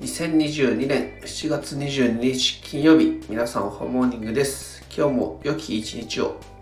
2022年7月22日金曜日皆さんおはモーニングです。今日も良き一日を。